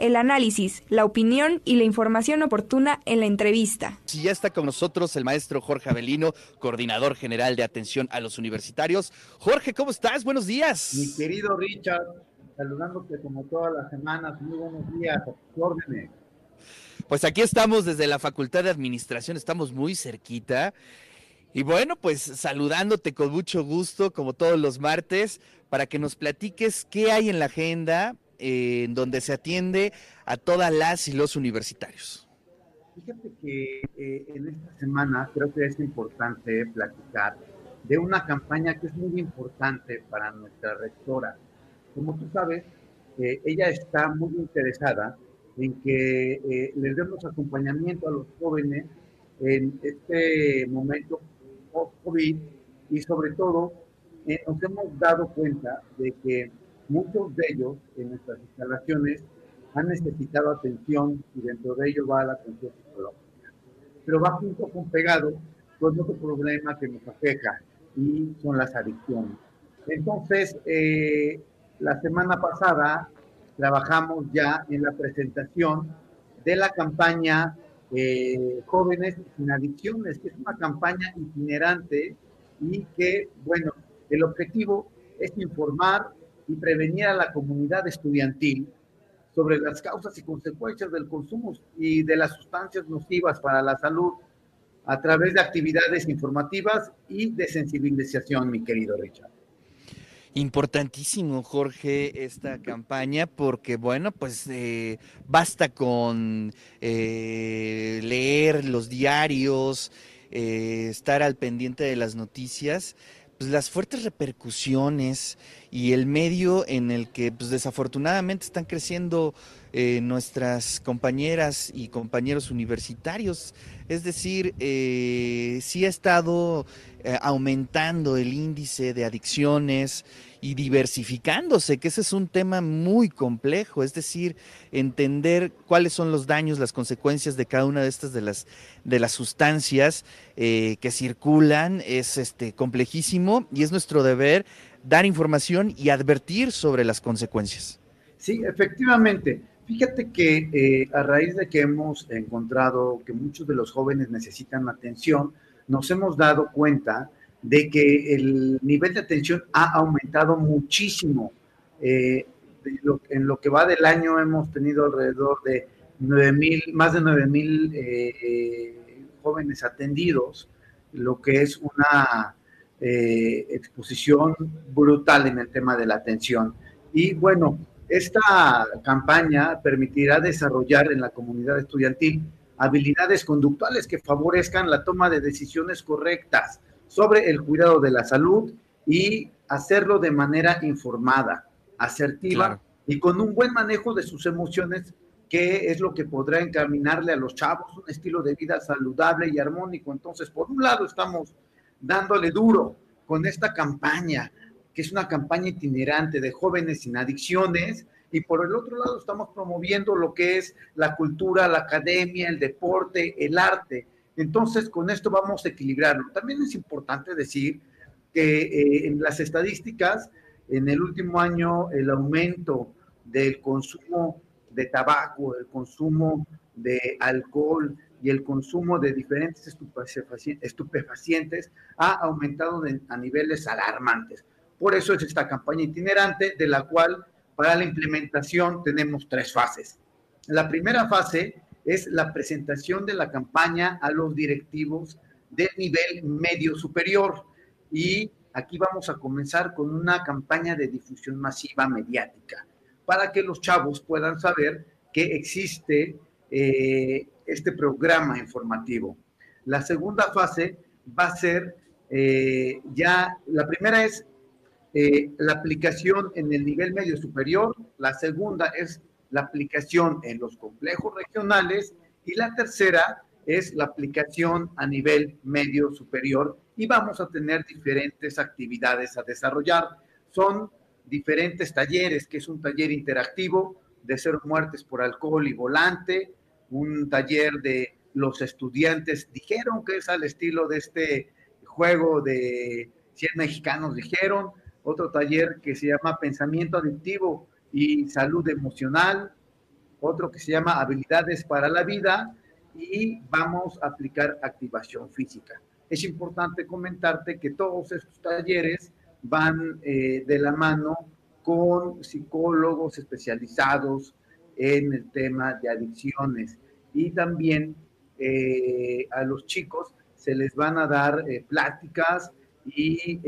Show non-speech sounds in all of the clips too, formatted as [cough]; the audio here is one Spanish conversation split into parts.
el análisis, la opinión y la información oportuna en la entrevista. Si ya está con nosotros el maestro Jorge Avelino, coordinador general de atención a los universitarios. Jorge, ¿cómo estás? Buenos días. Mi querido Richard, saludándote como todas las semanas. Muy buenos días, órdenes. Pues aquí estamos desde la Facultad de Administración, estamos muy cerquita. Y bueno, pues saludándote con mucho gusto, como todos los martes, para que nos platiques qué hay en la agenda eh, en donde se atiende a todas las y los universitarios. Fíjate que eh, en esta semana creo que es importante platicar de una campaña que es muy importante para nuestra rectora. Como tú sabes, eh, ella está muy interesada en que les demos acompañamiento a los jóvenes en este momento post-COVID y sobre todo eh, nos hemos dado cuenta de que muchos de ellos en nuestras instalaciones han necesitado atención y dentro de ello va la atención psicológica. Pero va junto con pegado con otro problema que nos afecta y son las adicciones. Entonces, eh, la semana pasada trabajamos ya en la presentación de la campaña eh, jóvenes sin adicciones, que es una campaña itinerante y que, bueno, el objetivo es informar y prevenir a la comunidad estudiantil sobre las causas y consecuencias del consumo y de las sustancias nocivas para la salud a través de actividades informativas y de sensibilización, mi querido Richard. Importantísimo, Jorge, esta campaña, porque bueno, pues eh, basta con eh, leer los diarios, eh, estar al pendiente de las noticias, pues las fuertes repercusiones y el medio en el que pues, desafortunadamente están creciendo nuestras compañeras y compañeros universitarios. Es decir, sí ha estado eh, aumentando el índice de adicciones y diversificándose, que ese es un tema muy complejo, es decir, entender cuáles son los daños, las consecuencias de cada una de estas de las, de las sustancias eh, que circulan, es este, complejísimo y es nuestro deber dar información y advertir sobre las consecuencias. Sí, efectivamente. Fíjate que eh, a raíz de que hemos encontrado que muchos de los jóvenes necesitan atención, nos hemos dado cuenta de que el nivel de atención ha aumentado muchísimo. Eh, en lo que va del año hemos tenido alrededor de 9 mil, más de 9 mil eh, eh, jóvenes atendidos, lo que es una exposición brutal en el tema de la atención. Y bueno, esta campaña permitirá desarrollar en la comunidad estudiantil habilidades conductuales que favorezcan la toma de decisiones correctas sobre el cuidado de la salud y hacerlo de manera informada, asertiva y con un buen manejo de sus emociones, que es lo que podrá encaminarle a los chavos un estilo de vida saludable y armónico. Entonces, por un lado, estamos dándole duro con esta campaña, que es una campaña itinerante de jóvenes sin adicciones, y por el otro lado estamos promoviendo lo que es la cultura, la academia, el deporte, el arte. Entonces, con esto vamos a equilibrarlo. También es importante decir que eh, en las estadísticas, en el último año, el aumento del consumo de tabaco, el consumo de alcohol y el consumo de diferentes estupefacientes ha aumentado a niveles alarmantes. Por eso es esta campaña itinerante de la cual para la implementación tenemos tres fases. La primera fase es la presentación de la campaña a los directivos de nivel medio superior y aquí vamos a comenzar con una campaña de difusión masiva mediática para que los chavos puedan saber que existe eh, este programa informativo. La segunda fase va a ser eh, ya, la primera es eh, la aplicación en el nivel medio superior, la segunda es la aplicación en los complejos regionales y la tercera es la aplicación a nivel medio superior y vamos a tener diferentes actividades a desarrollar. Son diferentes talleres, que es un taller interactivo de cero muertes por alcohol y volante, un taller de los estudiantes dijeron que es al estilo de este juego de 100 mexicanos dijeron, otro taller que se llama Pensamiento Adictivo y Salud Emocional, otro que se llama habilidades para la vida y vamos a aplicar activación física. Es importante comentarte que todos estos talleres van eh, de la mano con psicólogos especializados en el tema de adicciones y también eh, a los chicos se les van a dar eh, pláticas y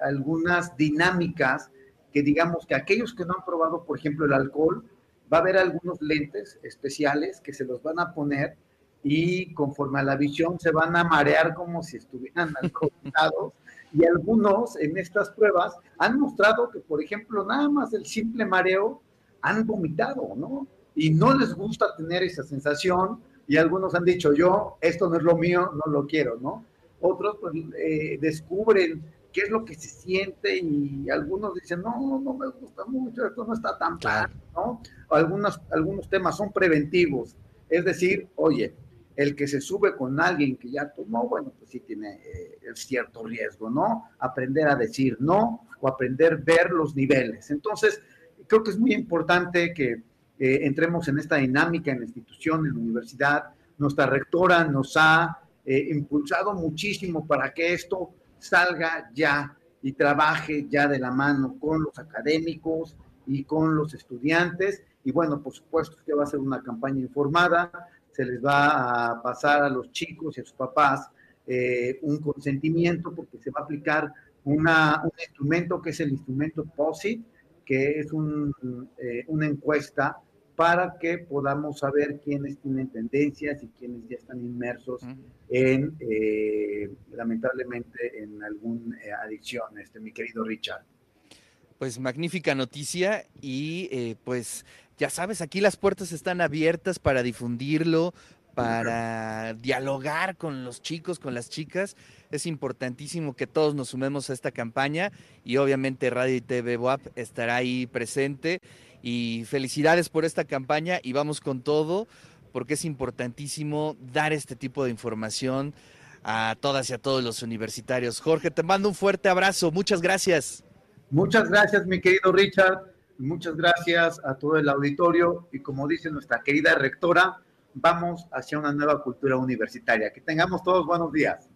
algunas dinámicas que digamos que aquellos que no han probado, por ejemplo, el alcohol, va a haber algunos lentes especiales que se los van a poner y conforme a la visión se van a marear como si estuvieran [laughs] alcoholizados. y algunos en estas pruebas han mostrado que, por ejemplo, nada más el simple mareo han vomitado, ¿no? Y no les gusta tener esa sensación y algunos han dicho, yo, esto no es lo mío, no lo quiero, ¿no? Otros pues, eh, descubren qué es lo que se siente y algunos dicen, no, no me gusta mucho, esto no está tan claro, ¿no? Algunos, algunos temas son preventivos, es decir, oye, el que se sube con alguien que ya tomó, bueno, pues sí tiene eh, cierto riesgo, ¿no? Aprender a decir no o aprender a ver los niveles. Entonces, creo que es muy importante que eh, entremos en esta dinámica en la institución, en la universidad. Nuestra rectora nos ha eh, impulsado muchísimo para que esto salga ya y trabaje ya de la mano con los académicos y con los estudiantes. Y bueno, por supuesto que va a ser una campaña informada, se les va a pasar a los chicos y a sus papás eh, un consentimiento porque se va a aplicar una, un instrumento que es el instrumento POSIT, que es eh, una encuesta para que podamos saber quiénes tienen tendencias y quiénes ya están inmersos en, eh, lamentablemente, en alguna eh, adicción, este, mi querido Richard. Pues magnífica noticia y eh, pues ya sabes, aquí las puertas están abiertas para difundirlo, para dialogar con los chicos, con las chicas. Es importantísimo que todos nos sumemos a esta campaña y obviamente Radio y TV WAP estará ahí presente. Y felicidades por esta campaña y vamos con todo porque es importantísimo dar este tipo de información a todas y a todos los universitarios. Jorge, te mando un fuerte abrazo. Muchas gracias. Muchas gracias, mi querido Richard. Muchas gracias a todo el auditorio y como dice nuestra querida rectora, vamos hacia una nueva cultura universitaria. Que tengamos todos buenos días.